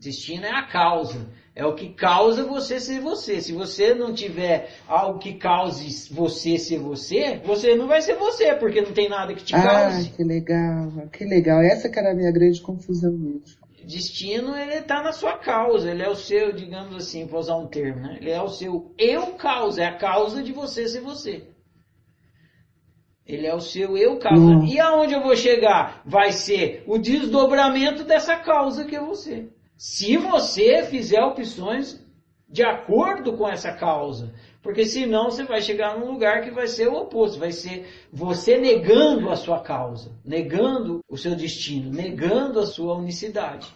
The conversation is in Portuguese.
Destino é a causa. É o que causa você ser você. Se você não tiver algo que cause você ser você, você não vai ser você, porque não tem nada que te cause. Ah, que legal, que legal. Essa que era a minha grande confusão mesmo. Destino, ele está na sua causa, ele é o seu, digamos assim, vou usar um termo, né? Ele é o seu eu causa, é a causa de você ser você. Ele é o seu eu causa. Hum. E aonde eu vou chegar? Vai ser o desdobramento dessa causa que é você. Se você fizer opções de acordo com essa causa. Porque senão você vai chegar num lugar que vai ser o oposto, vai ser você negando a sua causa, negando o seu destino, negando a sua unicidade.